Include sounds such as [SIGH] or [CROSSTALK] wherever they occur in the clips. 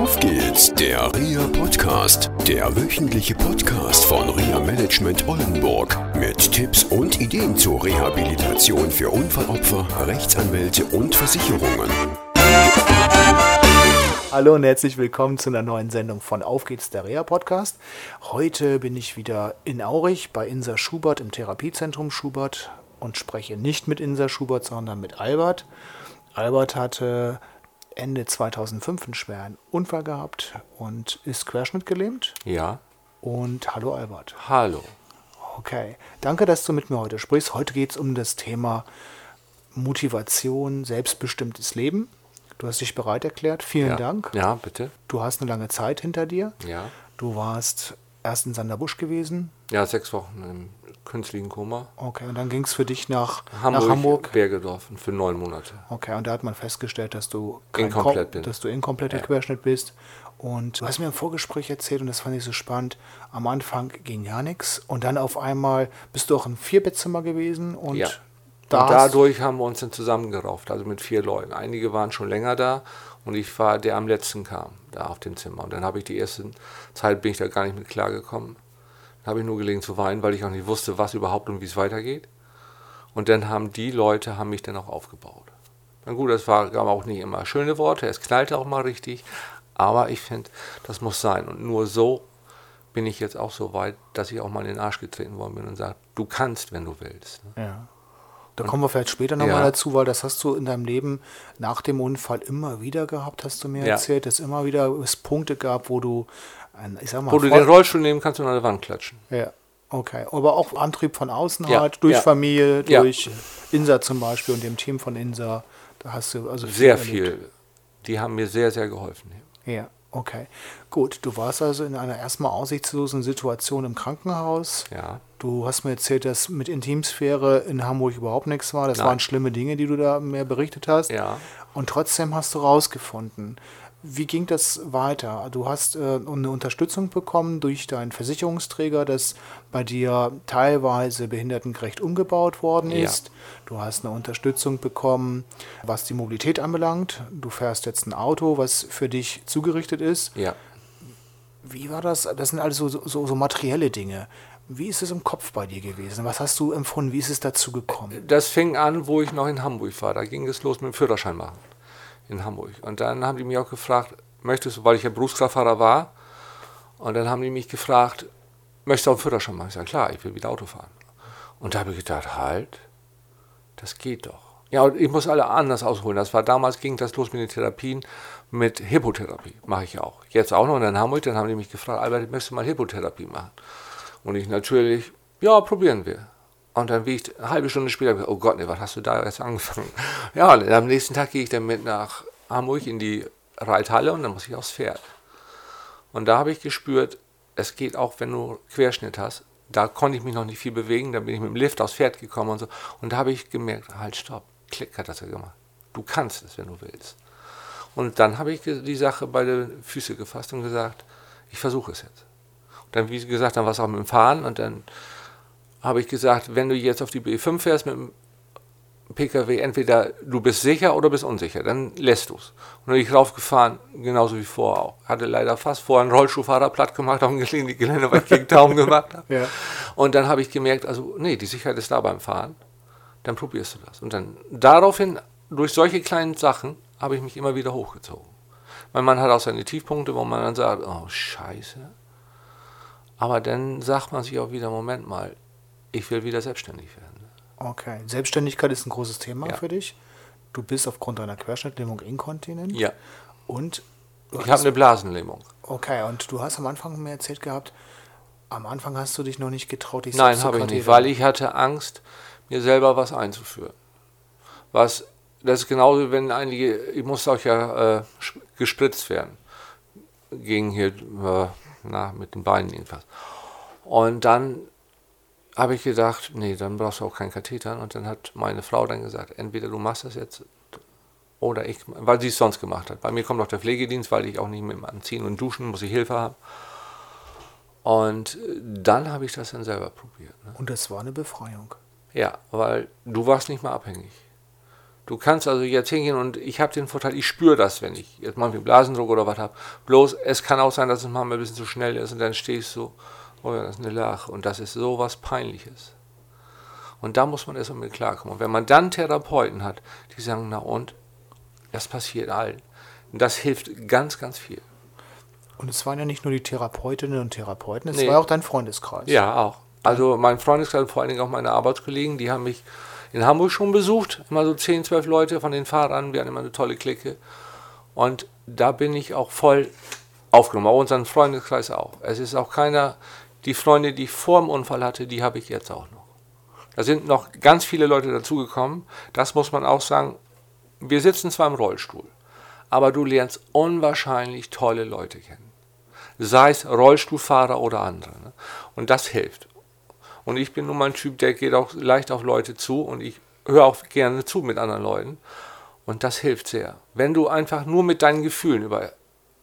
Auf geht's, der RIA Podcast, der wöchentliche Podcast von RIA Management Oldenburg mit Tipps und Ideen zur Rehabilitation für Unfallopfer, Rechtsanwälte und Versicherungen. Hallo und herzlich willkommen zu einer neuen Sendung von Auf geht's, der REA Podcast. Heute bin ich wieder in Aurich bei Insa Schubert im Therapiezentrum Schubert und spreche nicht mit Insa Schubert, sondern mit Albert. Albert hatte Ende 2005 einen schweren Unfall gehabt und ist querschnittgelähmt. Ja. Und hallo Albert. Hallo. Okay, danke, dass du mit mir heute sprichst. Heute geht es um das Thema Motivation, selbstbestimmtes Leben. Du hast dich bereit erklärt. Vielen ja. Dank. Ja, bitte. Du hast eine lange Zeit hinter dir. Ja. Du warst erst in Sanderbusch gewesen. Ja, sechs Wochen im künstlichen Koma. Okay, und dann ging es für dich nach Hamburg, nach Hamburg. Bergedorf für neun Monate. Okay, und da hat man festgestellt, dass du Inkomplett Ko- bin. dass du inkompletter Ja. Querschnitt bist. Und du hast mir im Vorgespräch erzählt, und das fand ich so spannend, am Anfang ging ja nichts und dann auf einmal bist du auch im Vierbettzimmer gewesen und Ja. Und dadurch haben wir uns dann zusammengerauft, also mit vier Leuten. Einige waren schon länger da und ich war der am letzten kam, da auf dem Zimmer. Und dann habe ich die erste Zeit bin ich da gar nicht mit klargekommen. Dann habe ich nur gelegen zu weinen, weil ich auch nicht wusste, was überhaupt und wie es weitergeht. Und dann haben die Leute haben mich dann auch aufgebaut. Na gut, das war, gab auch nicht immer schöne Worte, es knallte auch mal richtig, aber ich finde, das muss sein. Und nur so bin ich jetzt auch so weit, dass ich auch mal in den Arsch getreten worden bin und sage, du kannst, wenn du willst. ne? Ja. Da kommen wir vielleicht später nochmal Ja. dazu, weil das hast du in deinem Leben nach dem Unfall immer wieder gehabt, hast du mir Ja. erzählt, dass immer wieder es Punkte gab, wo du, ein, ich sag mal, Wo du den Rollstuhl nehmen kannst und an der Wand klatschen. Ja, okay. Aber auch Antrieb von außen Ja, halt, durch. Familie, durch Insa zum Beispiel und dem Team von Insa. Da hast du also Sehr erlebt. viel. Die haben mir sehr, sehr geholfen. Ja, okay. Gut, du warst also in einer erstmal aussichtslosen Situation im Krankenhaus. Ja. Du hast mir erzählt, dass mit Intimsphäre in Hamburg überhaupt nichts war. Das Nein. waren schlimme Dinge, die du da mehr berichtet hast. Ja. Und trotzdem hast du rausgefunden. Wie ging das weiter? Du hast äh, eine Unterstützung bekommen durch deinen Versicherungsträger, dass bei dir teilweise behindertengerecht umgebaut worden Ja. ist. Du hast eine Unterstützung bekommen, was die Mobilität anbelangt. Du fährst jetzt ein Auto, was für dich zugerichtet ist. Ja. Wie war das? Das sind alles so, so, so materielle Dinge. Wie ist es im Kopf bei dir gewesen? Was hast du empfunden? Wie ist es dazu gekommen? Das fing an, wo ich noch in Hamburg war. Da ging es los mit dem Führerschein machen. In Hamburg. Und dann haben die mich auch gefragt, möchtest du, weil ich ja Berufskraftfahrer war, und dann haben die mich gefragt, möchtest du auch einen Führerschein machen? Ich sage, klar, ich will wieder Auto fahren. Und da habe ich gedacht, halt, das geht doch. Ja, und ich muss alle anders ausholen. Das war damals, ging das los mit den Therapien, mit Hippotherapie. Mache ich auch. Jetzt auch noch in Hamburg. Dann haben die mich gefragt, Albert, möchtest du mal Hippotherapie machen? Und ich natürlich, ja, probieren wir. Und dann wie ich eine halbe Stunde später, oh Gott, nee, was hast du da jetzt angefangen? [LAUGHS] Ja, und am nächsten Tag gehe ich dann mit nach Hamburg in die Reithalle und dann muss ich aufs Pferd. Und da habe ich gespürt, es geht auch, wenn du Querschnitt hast. Da konnte ich mich noch nicht viel bewegen, dann bin ich mit dem Lift aufs Pferd gekommen und so. Und da habe ich gemerkt, halt, stopp, Klick hat das ja gemacht. Du kannst es, wenn du willst. Und dann habe ich die Sache bei den Füße gefasst und gesagt, ich versuche es jetzt. Dann, wie gesagt, dann war es auch mit dem Fahren und dann habe ich gesagt, wenn du jetzt auf die B5 fährst mit dem PKW, entweder du bist sicher oder bist unsicher, dann lässt du es. Und dann bin ich raufgefahren, genauso wie vorher auch. Hatte leider fast vorher einen Rollschuhfahrer platt gemacht [LAUGHS] auf dem Gelände, weil ich gegen Daumen gemacht habe. [LAUGHS] Ja. Und dann habe ich gemerkt, also nee, die Sicherheit ist da beim Fahren. Dann probierst du das. Und dann daraufhin, durch solche kleinen Sachen, habe ich mich immer wieder hochgezogen. Mein Mann hat auch seine Tiefpunkte, wo man dann sagt, oh scheiße. Aber dann sagt man sich auch wieder, Moment mal, ich will wieder selbstständig werden. Okay. Selbstständigkeit ist ein großes Thema Ja. für dich. Du bist aufgrund deiner Querschnittlähmung inkontinent. Ja, Und ich habe eine Blasenlähmung. Okay, und du hast am Anfang mir erzählt gehabt, am Anfang hast du dich noch nicht getraut, dich Nein, habe ich nicht, weil ich hatte Angst, mir selber was einzuführen. Was, das ist genauso, wenn einige, ich musste auch ja äh, gespritzt werden. Gegen hier, äh, na, mit den Beinen jedenfalls. Und dann habe ich gedacht, nee, dann brauchst du auch keinen Katheter. Und dann hat meine Frau dann gesagt, entweder du machst das jetzt oder ich, weil sie es sonst gemacht hat. Bei mir kommt auch der Pflegedienst, weil ich auch nicht mit dem Anziehen und Duschen muss ich Hilfe haben. Und dann habe ich das dann selber probiert. Ne? Und das war eine Befreiung. Ja, weil du warst nicht mehr abhängig. Du kannst also jetzt hingehen und ich habe den Vorteil, ich spüre das, wenn ich jetzt mal Blasendruck oder was habe. Bloß, es kann auch sein, dass es manchmal ein bisschen zu schnell ist und dann stehst du, oh ja, das ist eine Lache und das ist so was Peinliches. Und da muss man erstmal mit klarkommen. Und wenn man dann Therapeuten hat, die sagen, na und, das passiert allen. Und das hilft ganz, ganz viel. Und es waren ja nicht nur die Therapeutinnen und Therapeuten, es Nee. war auch dein Freundeskreis. Ja, auch. Also mein Freundeskreis, vor allen Dingen auch meine Arbeitskollegen, die haben mich in Hamburg schon besucht. Immer so 10, 12 Leute von den Fahrern. Wir hatten immer eine tolle Clique. Und da bin ich auch voll aufgenommen. Auch unseren Freundeskreis auch. Es ist auch keiner, die Freunde, die ich vor dem Unfall hatte, die habe ich jetzt auch noch. Da sind noch ganz viele Leute dazugekommen. Das muss man auch sagen. Wir sitzen zwar im Rollstuhl, aber du lernst unwahrscheinlich tolle Leute kennen. Sei es Rollstuhlfahrer oder andere. Ne? Und das hilft. Und ich bin nun mal ein Typ, der geht auch leicht auf Leute zu und ich höre auch gerne zu mit anderen Leuten. Und das hilft sehr. Wenn du einfach nur mit deinen Gefühlen über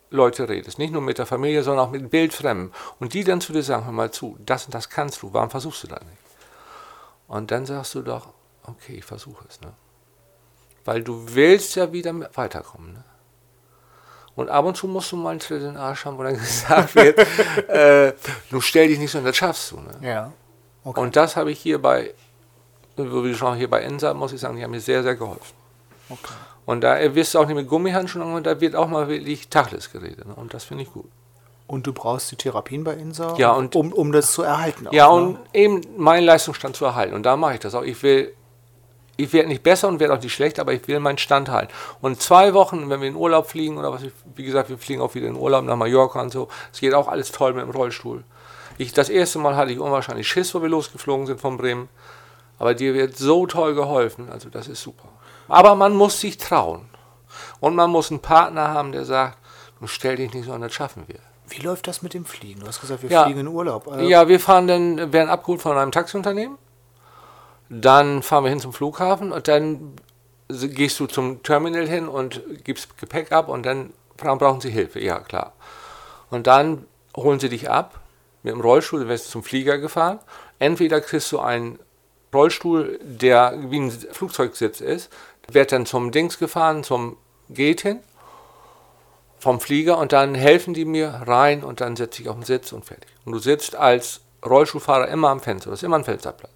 Leute redest, nicht nur mit der Familie, sondern auch mit Bildfremden und die dann zu dir sagen, hör mal zu, das und das kannst du, warum versuchst du das nicht? Und dann sagst du doch, okay, ich versuche es. Ne? Weil du willst ja wieder weiterkommen. Ne? Und ab und zu musst du mal einen Tritt in den Arsch haben, wo dann [LAUGHS] gesagt wird, äh, du stell dich nicht so, und das schaffst du. Ne? Ja. Okay. Und das habe ich hier bei, wir schon hier bei Ensa, muss ich sagen, die haben mir sehr, sehr geholfen. okay. Und da wirst du auch nicht mit Gummihandschuhen, und da wird auch mal wirklich Tacheles geredet. Ne? Und das finde ich gut. Und du brauchst die Therapien bei Insa, Ja, und- um, um das zu erhalten. Auch, Ja, ne? und eben meinen Leistungsstand zu erhalten. Und da mache ich das auch. Ich will, ich werde nicht besser und werde auch nicht schlechter, aber ich will meinen Stand halten. Und zwei Wochen, wenn wir in Urlaub fliegen oder was, ich, wie gesagt, wir fliegen auch wieder in Urlaub nach Mallorca und so. Es geht auch alles toll mit dem Rollstuhl. Ich, das erste Mal hatte ich unwahrscheinlich Schiss, wo wir losgeflogen sind von Bremen. Aber dir wird so toll geholfen. Also das ist super. Aber man muss sich trauen. Und man muss einen Partner haben, der sagt, du stell dich nicht so an, das schaffen wir. Wie läuft das mit dem Fliegen? Du hast gesagt, wir Ja. fliegen in Urlaub. Äh, Ja, wir fahren dann, werden abgeholt von einem Taxiunternehmen. Dann fahren wir hin zum Flughafen und dann gehst du zum Terminal hin und gibst Gepäck ab und dann brauchen sie Hilfe. Ja, klar. Und dann holen sie dich ab mit dem Rollstuhl, du wirst zum Flieger gefahren. Entweder kriegst du einen Rollstuhl, der wie ein Flugzeugsitz ist, wird dann zum Dings gefahren, zum Gate hin vom Flieger und dann helfen die mir rein und dann setze ich auf den Sitz und fertig. Und du sitzt als Rollstuhlfahrer immer am Fenster, das ist immer ein Fensterplatz.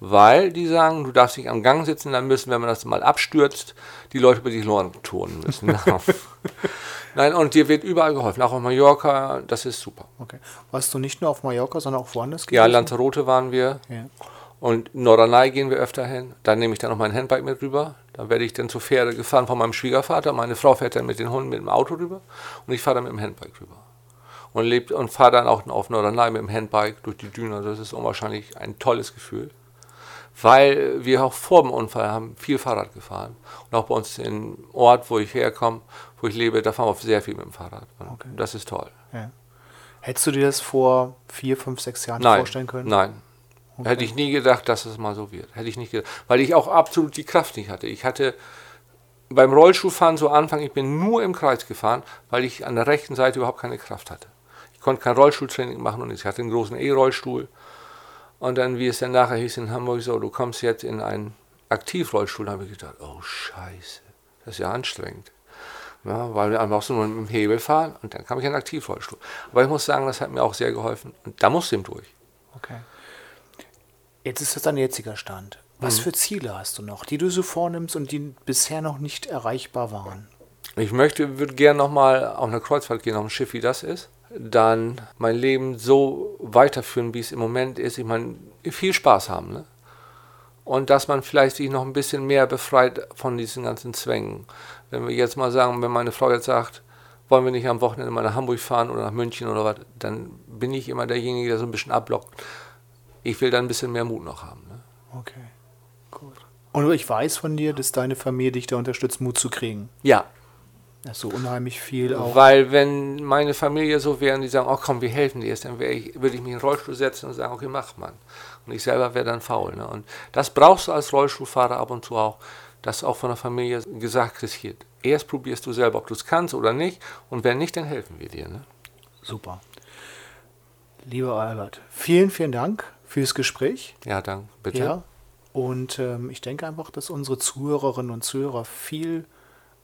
Weil die sagen, du darfst nicht am Gang sitzen, dann müssen, wenn man das mal abstürzt, die Leute über die Loren turnen müssen. [LAUGHS] [LAUGHS] Nein, und dir wird überall geholfen, auch auf Mallorca, das ist super. Okay. Warst du nicht nur auf Mallorca, sondern auch woanders Ja? Lanzarote waren wir Ja. und Norderney gehen wir öfter hin. Dann nehme ich dann noch mein Handbike mit rüber. Da werde ich dann zur Fähre gefahren von meinem Schwiegervater. Meine Frau fährt dann mit den Hunden mit dem Auto rüber und ich fahre dann mit dem Handbike rüber. Und, lebt, und fahre dann auch auf Norderney mit dem Handbike durch die Düne. Das ist unwahrscheinlich ein tolles Gefühl. Weil wir auch vor dem Unfall haben viel Fahrrad gefahren. Und auch bei uns im Ort, wo ich herkomme, wo ich lebe, da fahren wir sehr viel mit dem Fahrrad. Okay. Das ist toll. Ja. Hättest du dir das vor vier, fünf, sechs Jahren Nein, vorstellen können? Nein. Hätte ich nie gedacht, dass es mal so wird. Hätte ich nicht gedacht. Weil ich auch absolut die Kraft nicht hatte. Ich hatte beim Rollstuhlfahren so Anfang, ich bin nur im Kreis gefahren, weil ich an der rechten Seite überhaupt keine Kraft hatte. Ich konnte kein Rollstuhltraining machen und ich hatte einen großen E-Rollstuhl. Und dann, wie es dann nachher hieß in Hamburg, so, du kommst jetzt in einen Aktivrollstuhl, da habe ich gedacht, oh Scheiße, das ist ja anstrengend. Ja, weil wir einfach so nur mit dem Hebel fahren und dann kam ich in einen Aktivrollstuhl. Aber ich muss sagen, das hat mir auch sehr geholfen. Und da musste ich durch. Okay. Jetzt ist das dein jetziger Stand. Was Mhm. für Ziele hast du noch, die du so vornimmst und die bisher noch nicht erreichbar waren? Ich möchte, würde gerne nochmal auf eine Kreuzfahrt gehen, auf ein Schiff, wie das ist. Dann mein Leben so weiterführen, wie es im Moment ist. Ich meine, viel Spaß haben. Ne? Und dass man vielleicht sich noch ein bisschen mehr befreit von diesen ganzen Zwängen. Wenn wir jetzt mal sagen, wenn meine Frau jetzt sagt, wollen wir nicht am Wochenende mal nach Hamburg fahren oder nach München oder was, dann bin ich immer derjenige, der so ein bisschen abblockt. Ich will dann ein bisschen mehr Mut noch haben. Ne? Okay, gut. Und ich weiß von dir, dass deine Familie dich da unterstützt, Mut zu kriegen. Ja, so unheimlich viel auch. Weil wenn meine Familie so wäre und die sagen, oh komm, wir helfen dir jetzt, dann ich, würde ich mich in den Rollstuhl setzen und sagen, okay, mach man. Und ich selber wäre dann faul. Ne? Und das brauchst du als Rollstuhlfahrer ab und zu auch, dass auch von der Familie gesagt kriegst, hier, erst probierst du selber, ob du es kannst oder nicht. Und wenn nicht, dann helfen wir dir. Ne? Super. Lieber Albert, vielen, vielen Dank fürs Gespräch. Ja, dann bitte. Ja. Und ähm, ich denke einfach, dass unsere Zuhörerinnen und Zuhörer viel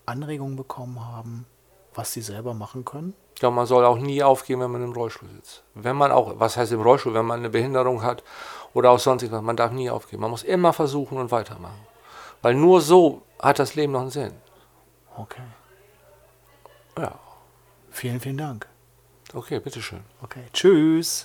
Anregungen bekommen haben, was sie selber machen können. Ich glaube, man soll auch nie aufgeben, wenn man im Rollstuhl sitzt. Wenn man auch, was heißt im Rollstuhl, wenn man eine Behinderung hat oder auch sonst was, man darf nie aufgeben. Man muss immer versuchen und weitermachen. Weil nur so hat das Leben noch einen Sinn. Okay. Ja, Vielen, vielen Dank. okay, bitteschön. Okay. Tschüss.